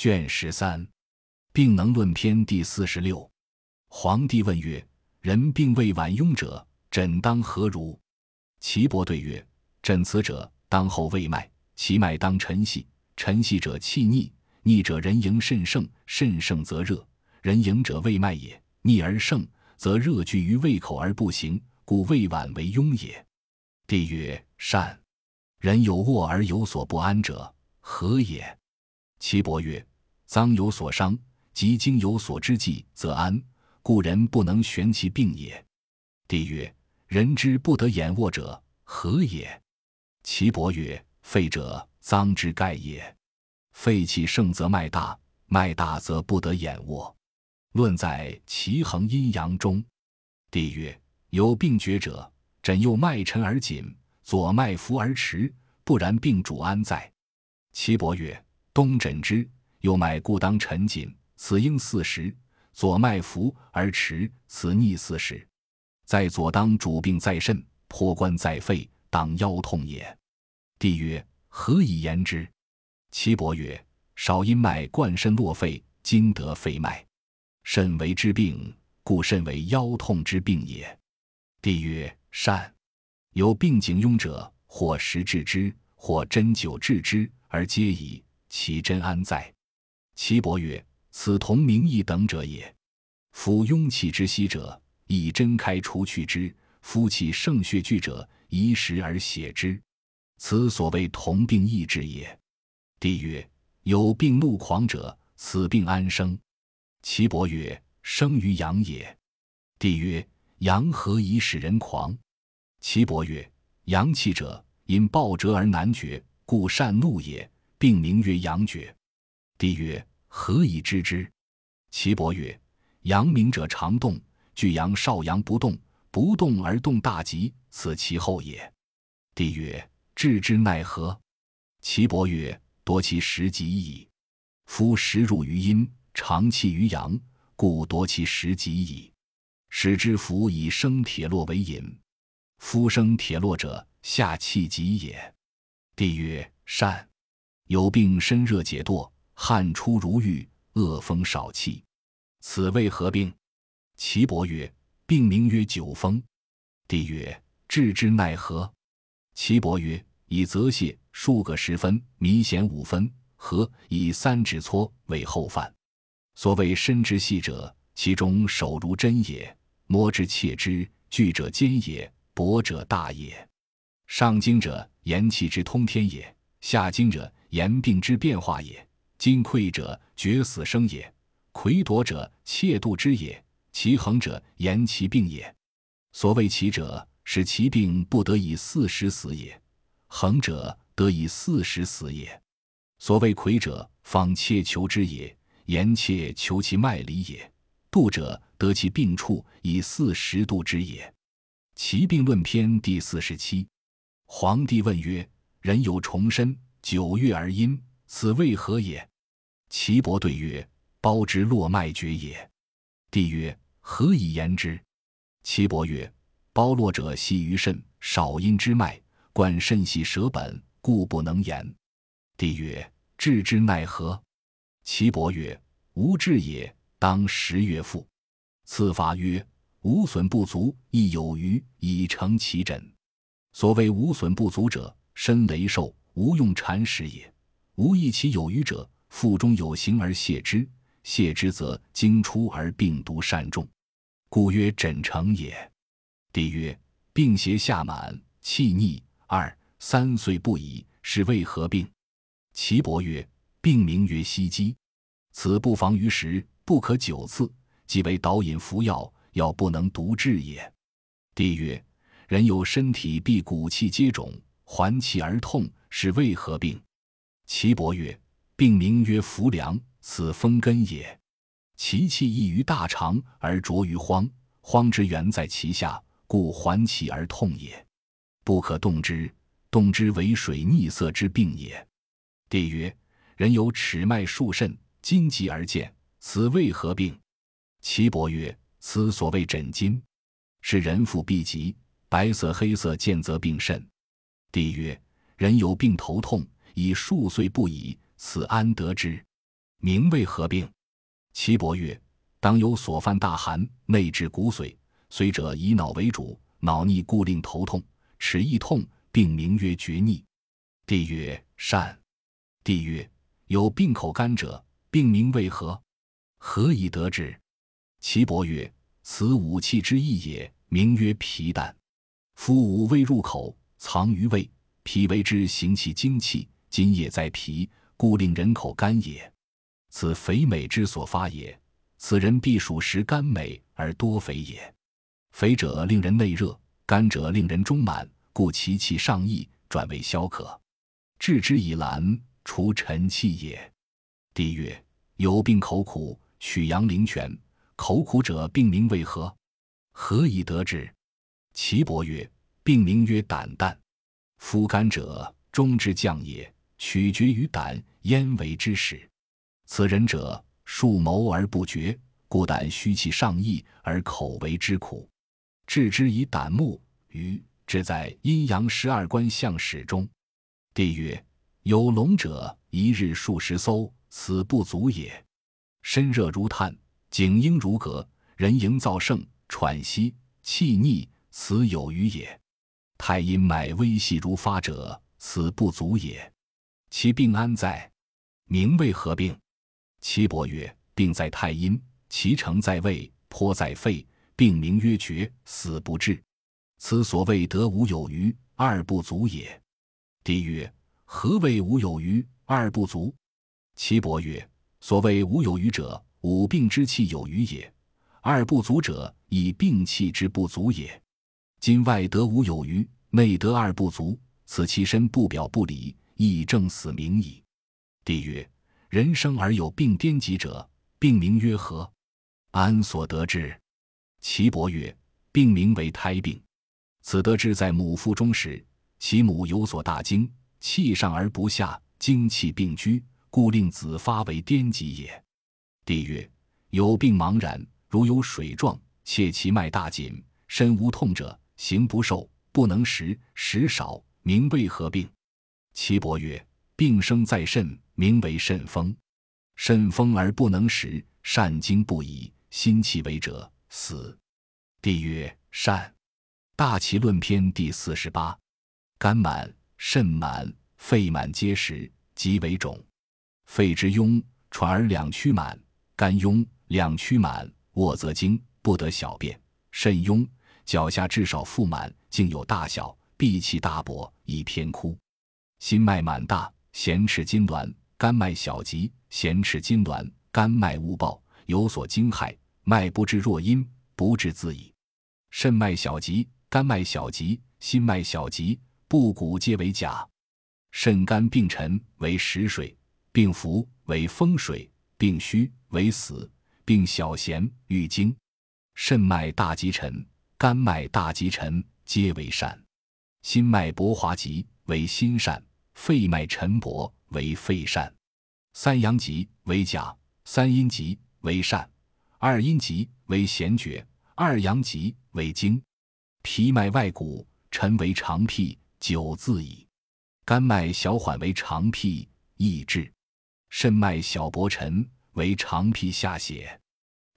卷十三，病能论篇第四十六。皇帝问曰：“人病未晚庸者，诊当何如？”岐伯对曰：“诊此者，当后胃脉，其脉当沉细。沉细者气逆，逆者人迎肾盛，肾盛则热，人迎者胃脉也。逆而盛，则热聚于胃口而不行，故胃脘为庸也。”帝曰：“善。人有卧而有所不安者，何也？”岐伯曰：“脏有所伤，及经有所之际，则安，故人不能悬其病也。”帝曰：“人之不得眼卧者，何也？”岐伯曰：“肺者，脏之盖也。肺气盛则脉大，脉大则不得眼卧。论在其衡阴阳中。”帝曰：“有病厥者，诊右脉沉而紧，左脉浮而迟，不然病主安在？”岐伯曰：冬诊之右脉固当沉紧，此应四时；左脉浮而迟，此逆四时。在左当主病在肾，破关在肺，当腰痛也。帝曰：何以言之？岐伯曰：少阴脉贯肾络肺，今得肺脉，肾为之病，故肾为腰痛之病也。帝曰：善。有病景庸者，或食治之，或针灸治之，而皆矣。其真安在？岐伯曰：“此同名异等者也。夫庸气之息者，以针开除去之；夫气盛血聚者，以食而血之。此所谓同病异治也。”帝曰：“有病怒狂者，此病安生？”岐伯曰：“生于阳也。”帝曰：“阳何以使人狂？”岐伯曰：“阳气者，因暴折而难决，故善怒也。”病名曰阳厥。帝曰：何以知之？岐伯曰：阳明者常动，具阳少阳不动，不动而动大吉，此其后也。帝曰：治之奈何？岐伯曰：夺其时极矣。夫时入于阴，长气于阳，故夺其时极矣。使之服以生铁络为饮。夫生铁络者，下气极也。帝曰：善。有病身热解堕，汗出如浴，恶风少气，此谓何病？岐伯曰：病名曰九风。帝曰：治之奈何？岐伯曰：以泽泻数个十分，迷涎五分，和以三指搓为后饭。所谓身之细者，其中手如针也，摸之切之，聚者坚也，薄者大也。上经者，言气之通天也；下经者，言病之变化也，今溃者绝死生也，魁夺者窃度之也，其恒者言其病也。所谓其者，使其病不得以四时死也；恒者得以四时死也。所谓魁者，方切求之也，言切求其脉理也；度者得其病处以四时度之也。其病论篇第四十七。皇帝问曰：人有重身。九月而阴，此为何也？岐伯对曰：包之络脉绝也。帝曰：何以言之？岐伯曰：包络者系于肾，少阴之脉，贯肾系舌本，故不能言。帝曰：治之奈何？岐伯曰：无治也，当十月复。次法曰：无损不足，亦有余，以成其诊。所谓无损不足者，身羸瘦。无用禅食也，无益其有余者，腹中有形而泻之，泻之则经出而病毒善重，故曰枕成也。帝曰：病邪下满，气逆，二三岁不已，是为何病？岐伯曰：病名曰息肌，此不妨于时，不可久次，即为导引服药，药不能独治也。帝曰：人有身体必骨气皆肿，还气而痛。是为何病？岐伯曰：病名曰浮梁，此风根也。其气溢于大肠而浊于荒，荒之源在其下，故还气而痛也。不可动之，动之为水逆色之病也。帝曰：人有尺脉数肾，筋急而见，此为何病？岐伯曰：此所谓诊筋，是人腹必急，白色黑色见则病肾。帝曰。人有病头痛，已数岁不已，此安得之？名为何病？岐伯曰：当有所犯大寒，内至骨髓，髓者以脑为主，脑逆故令头痛，齿亦痛，病名曰厥逆。帝曰：善。帝曰：有病口干者，病名为何？何以得之？岐伯曰：此五气之一也，名曰脾胆。夫五味入口，藏于胃，脾为之行气精气，津液在脾，故令人口干也。此肥美之所发也。此人必属食甘美而多肥也。肥者令人内热，甘者令人中满，故其气上溢，转为消渴。治之以兰，除尘气也。帝曰：有病口苦，取阳陵泉。口苦者，病名为何？何以得之？岐伯曰：病名曰胆淡。夫甘者，中之将也，取决于胆，焉为之始？此人者。数谋而不决，故胆虚气上溢而口为之苦。治之以胆木，于之在阴阳十二关相始中。帝曰：有龙者，一日数十艘，此不足也。身热如炭，颈应如革，人营燥盛，喘息，气逆，此有余也。太阴脉微细如发者，此不足也。其病安在？名为何病？岐伯曰：“病在太阴，其成在胃，颇在肺。病名曰厥，死不治。此所谓得无有余，二不足也。”帝曰：“何谓无有余，二不足？”岐伯曰：“所谓无有余者，五病之气有余也；二不足者，以病气之不足也。今外得无有余，内得二不足，此其身不表不里，亦正死名矣。”帝曰。人生而有病颠疾者，病名曰何？安所得之？岐伯曰：病名为胎病。此得之在母腹中时，其母有所大惊，气上而不下，精气并居，故令子发为颠疾也。帝曰：有病茫然，如有水状，且其脉大紧，身无痛者，行不受，不能食，食少，名为何病？岐伯曰：病生在肾。名为肾风，肾风而不能食，善精不已，心气为者，死。帝曰：善。大齐论篇第四十八。肝满、肾满、肺满皆实，即为肿。肺之壅，喘而两曲满；肝壅，两曲满，卧则惊，不得小便。肾壅，脚下至少腹满，竟有大小，闭气大薄，以偏枯。心脉满大，弦尺筋挛。肝脉小急，弦尺筋挛，肝脉误暴，有所惊骇，脉不至若阴，不治自已。肾脉小急，肝脉小急，心脉小急，不谷皆为假。肾肝病沉为实水，病浮为风水，病虚为死，病小弦欲经。肾脉大急沉，肝脉大急沉，皆为善。心脉薄滑急为心善，肺脉沉薄。为肺善，三阳极为甲，三阴极为善，二阴极为咸绝，二阳极为经。脾脉外鼓，沉为长辟，久自矣。肝脉小缓为长辟，易治。肾脉小薄沉为长辟下血，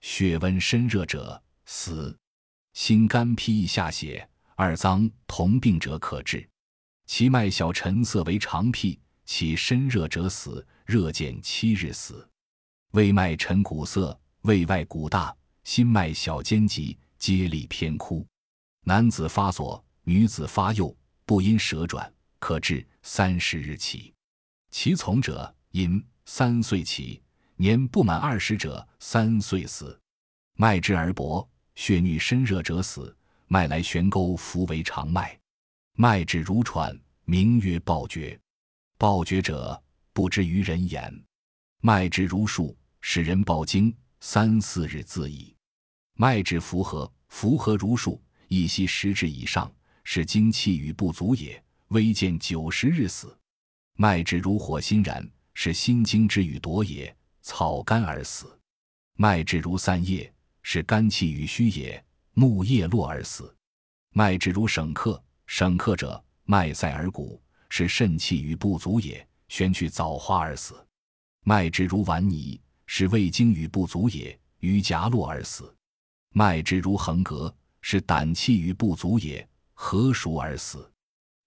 血温身热者死。心肝脾下血，二脏同病者可治。其脉小沉涩为长辟。其身热者死，热见七日死。胃脉沉鼓涩，胃外鼓大，心脉小尖急，皆力偏枯。男子发左，女子发右，不因舌转，可治三十日起。其从者因三岁起，年不满二十者三岁死。脉之而薄，血逆身热者死。脉来悬钩，浮为长脉。脉滞如喘，名曰暴厥。暴厥者，不知于人言。脉之如数，使人暴惊，三四日自已。脉之符合，符合如数，一息十指以上，是精气与不足也。微见九十日死。脉之如火心燃，是心经之与夺也，草干而死。脉之如散叶，是肝气与虚也，木叶落而死。脉之如省客，省客者，脉塞而鼓。是肾气与不足也，宣去枣花而死。脉之如顽泥，是胃经与不足也，于夹络而死。脉之如横膈，是胆气与不足也，合熟而死。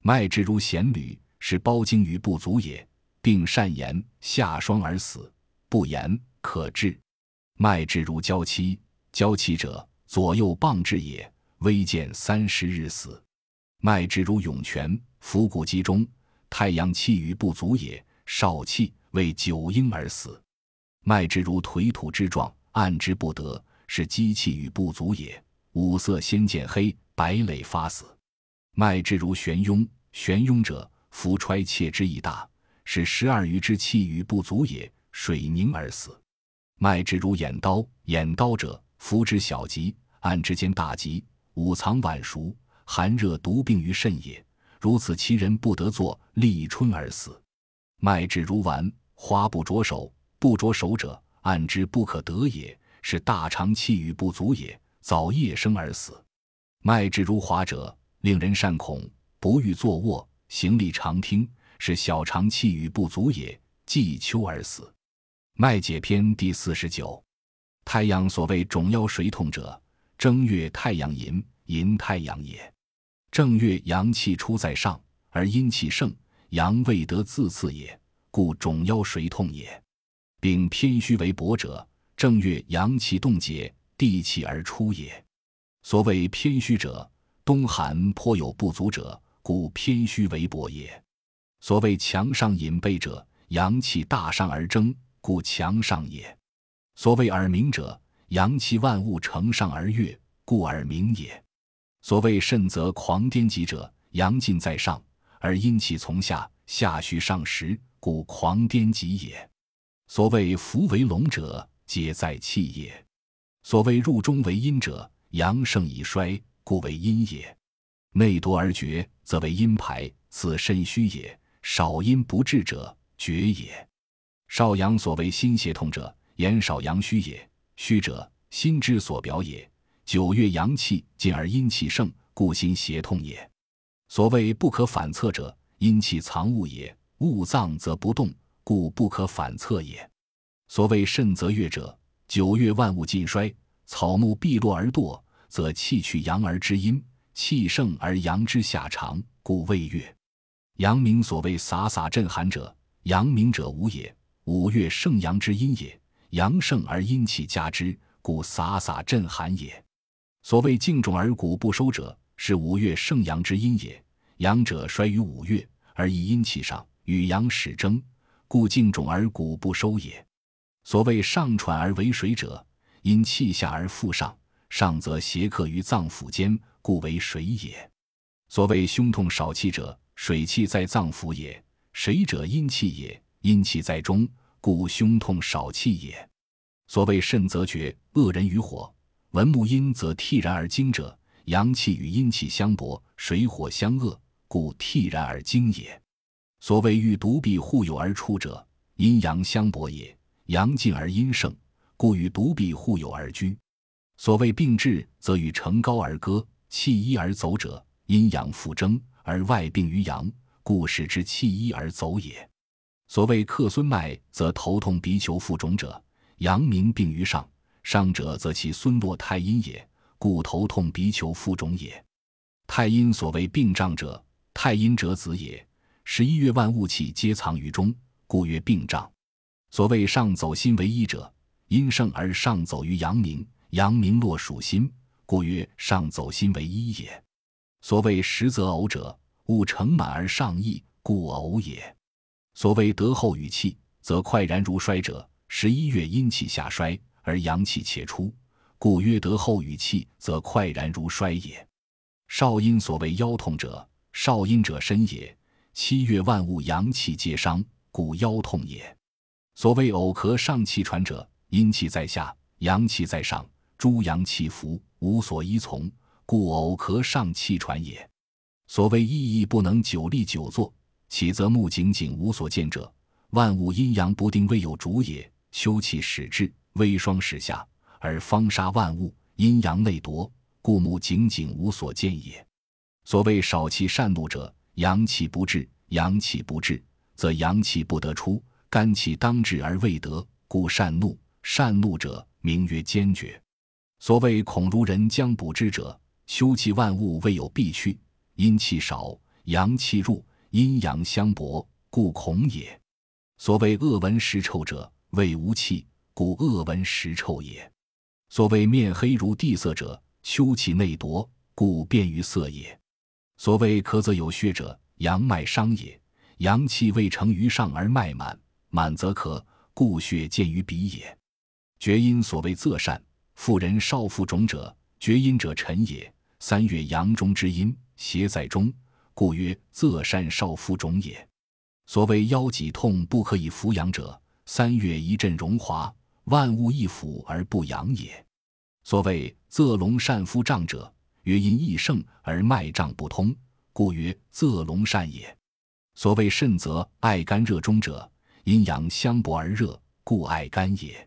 脉之如弦履，是包经与不足也，并善言下霜而死。不言可治。脉之如交期，交期者左右傍至也，微见三十日死。脉之如涌泉，腹骨集中，太阳气与不足也，少气为九阴而死。脉之如颓土之状，按之不得。是积气与不足也，五色先见黑，白累发死。脉之如悬雍，悬雍者，浮揣切之意大，是十二余之气与不足也，水凝而死。脉之如眼刀，眼刀者，浮之小疾，按之间大疾，五藏晚熟，寒热毒病于肾也。如此其人不得作，立春而死。脉至如丸，花不着手，不着手者，按之不可得也。是大肠气郁不足也，早夜生而死。脉至如滑者，令人善恐，不欲坐卧，行立常听，是小肠气郁不足也，季秋而死。脉解篇第四十九。太阳所谓肿腰水痛者，正月太阳淫，淫太阳也。正月阳气出在上，而阴气盛，阳未得自次也，故肿腰水痛也。并偏虚为薄者。正月阳气冻结，地气而出也。所谓偏虚者，冬寒颇有不足者，故偏虚为薄也。所谓强上隐背者，阳气大上而争，故强上也。所谓耳鸣者，阳气万物承上而悦，故耳鸣也。所谓肾则狂癫急者，阳尽在上，而阴气从下，下虚上实，故狂癫急也。所谓浮为龙者。皆在气也。所谓入中为阴者，阳盛已衰，故为阴也。内多而绝，则为阴排，此肾虚也。少阴不治者，绝也。少阳所谓心胁痛者，言少阳虚也。虚者，心之所表也。九月阳气尽而阴气盛，故心胁痛也。所谓不可反侧者，阴气藏物也。物脏则不动，故不可反侧也。所谓肾则月者，九月万物尽衰，草木必落而堕，则气去阳而知阴，气盛而阳之下长，故谓月。阳明所谓洒洒震寒者，阳明者无也。五月盛阳之阴也，阳盛而阴气加之，故洒洒震寒也。所谓静种而骨不收者，是五月盛阳之阴也。阳者衰于五月，而以阴气上，与阳始争，故静种而骨不收也。所谓上喘而为水者，因气下而复上，上则邪客于脏腑间，故为水也。所谓胸痛少气者，水气在脏腑也；水者阴气也，阴气在中，故胸痛少气也。所谓肾则绝，恶人于火；文木阴则惕然而惊者，阳气与阴气相搏，水火相恶，故惕然而惊也。所谓欲独臂互有而出者，阴阳相搏也。阳尽而阴盛，故与独臂互有而居。所谓病治，则与成高而歌，气一而走者，阴阳复争，而外病于阳，故使之气一而走也。所谓克孙脉，则头痛鼻球腹肿者，阳明病于上，上者则其孙落太阴也，故头痛鼻球腹肿也。太阴所谓病胀者，太阴者子也。十一月万物气皆藏于中，故曰病胀。所谓上走心为一者，阴盛而上走于阳明，阳明落属心，故曰上走心为一也。所谓实则呕者，物盛满而上溢，故呕也。所谓得后与气，则快然如衰者，十一月阴气下衰而阳气且出，故曰得后与气，则快然如衰也。少阴所谓腰痛者，少阴者身也。七月万物阳气皆伤，故腰痛也。所谓偶咳上气喘者，阴气在下，阳气在上，诸阳气浮，无所依从，故偶咳上气喘也。所谓意义不能久立久坐，起则目仅仅无所见者，万物阴阳不定，未有主也。休气始至，微霜时下，而方杀万物，阴阳内夺，故目炯炯无所见也。所谓少气善怒者，阳气不至，阳气不至，则阳气不得出。肝气当至而未得，故善怒；善怒者，名曰坚决。所谓恐如人将补之者，修气万物未有必去，阴气少，阳气入，阴阳相搏，故恐也。所谓恶闻时臭者，谓无气，故恶闻食臭也。所谓面黑如地色者，秋气内夺，故便于色也。所谓咳则有血者，阳脉伤也。阳气未成于上而脉满，满则咳，故血见于鼻也。厥阴所谓仄善，妇人少腹肿者，厥阴者沉也。三月阳中之阴，邪在中，故曰仄善少腹肿也。所谓腰脊痛不可以扶阳者，三月一阵荣华，万物一腐而不养也。所谓仄龙善夫胀者，曰因益盛而脉胀不通，故曰仄龙善也。所谓肾则爱肝热中者，阴阳相搏而热，故爱肝也。